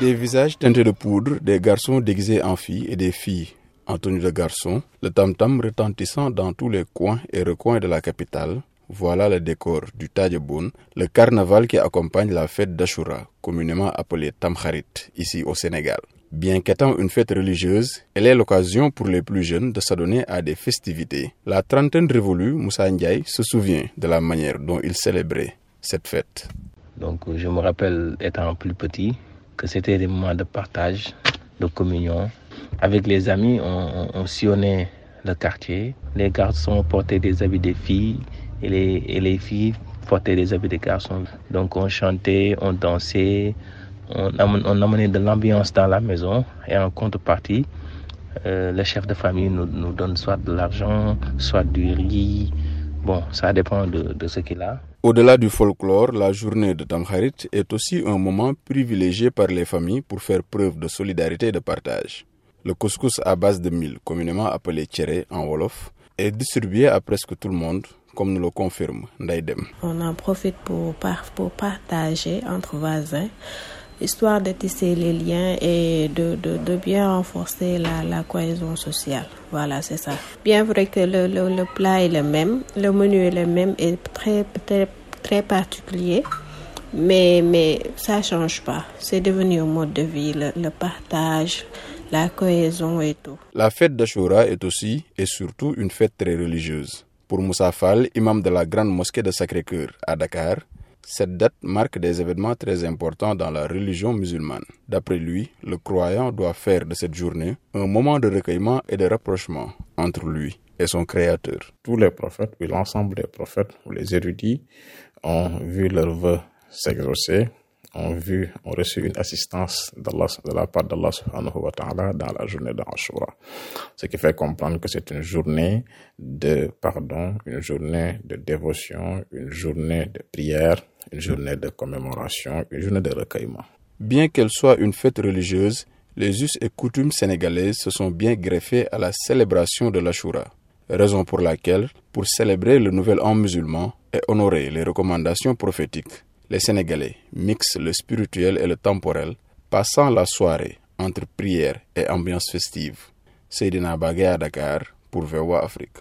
Des visages teintés de poudre, des garçons déguisés en filles et des filles en tenue de garçon, le tam-tam retentissant dans tous les coins et recoins de la capitale, voilà le décor du Tadjeboun, le carnaval qui accompagne la fête d'Ashura, communément appelée Tamkharit, ici au Sénégal. Bien qu'étant une fête religieuse, elle est l'occasion pour les plus jeunes de s'adonner à des festivités. La trentaine révolue, Moussa Ndiaye se souvient de la manière dont il célébrait cette fête. Donc je me rappelle étant plus petit que c'était des moments de partage, de communion. Avec les amis, on, on sillonnait le quartier. Les garçons portaient des habits des filles et les, filles portaient des habits des garçons. Donc on chantait, on dansait, on, amenait de l'ambiance dans la maison et en contrepartie, euh, le chef de famille nous, donne soit de l'argent, soit du riz. Bon, ça dépend de ce qu'il a. Au-delà du folklore, la journée de Tamkharit est aussi un moment privilégié par les familles pour faire preuve de solidarité et de partage. Le couscous à base de mil, communément appelé tchéré en Wolof, est distribué à presque tout le monde, comme nous le confirme Ndaïdem. On en profite pour partager entre voisins, histoire de tisser les liens et de, de, de bien renforcer la, la, cohésion sociale. Voilà, c'est ça. Bien vrai que le, le, plat est le même, le menu est le même et très, très, très particulier. Mais, mais ça change pas. C'est devenu un mode de vie, le, le partage, la cohésion et tout. La fête d'Ashura est aussi et surtout une fête très religieuse. Pour Moussa Fall, imam de la grande mosquée de Sacré-Cœur à Dakar, cette date marque des événements très importants dans la religion musulmane. D'après lui, le croyant doit faire de cette journée un moment de recueillement et de rapprochement entre lui et son créateur. Tous les prophètes, ou l'ensemble des prophètes, ou les érudits, ont vu leurs vœux s'exaucer ont vu, ont reçu une assistance de la part d'Allah subhanahu ta'ala dans la journée d'Ashura. Ce qui fait comprendre que c'est une journée de pardon, une journée de dévotion, une journée de prière, une journée de commémoration, une journée de recueillement. Bien qu'elle soit une fête religieuse, les us et coutumes sénégalaises se sont bien greffés à la célébration de l'Ashura, raison pour laquelle, pour célébrer le nouvel an musulman et honorer les recommandations prophétiques, les Sénégalais mixent le spirituel et le temporel, passant la soirée entre prière et ambiance festive. Seydina Bagay à Dakar pour VOA Afrique.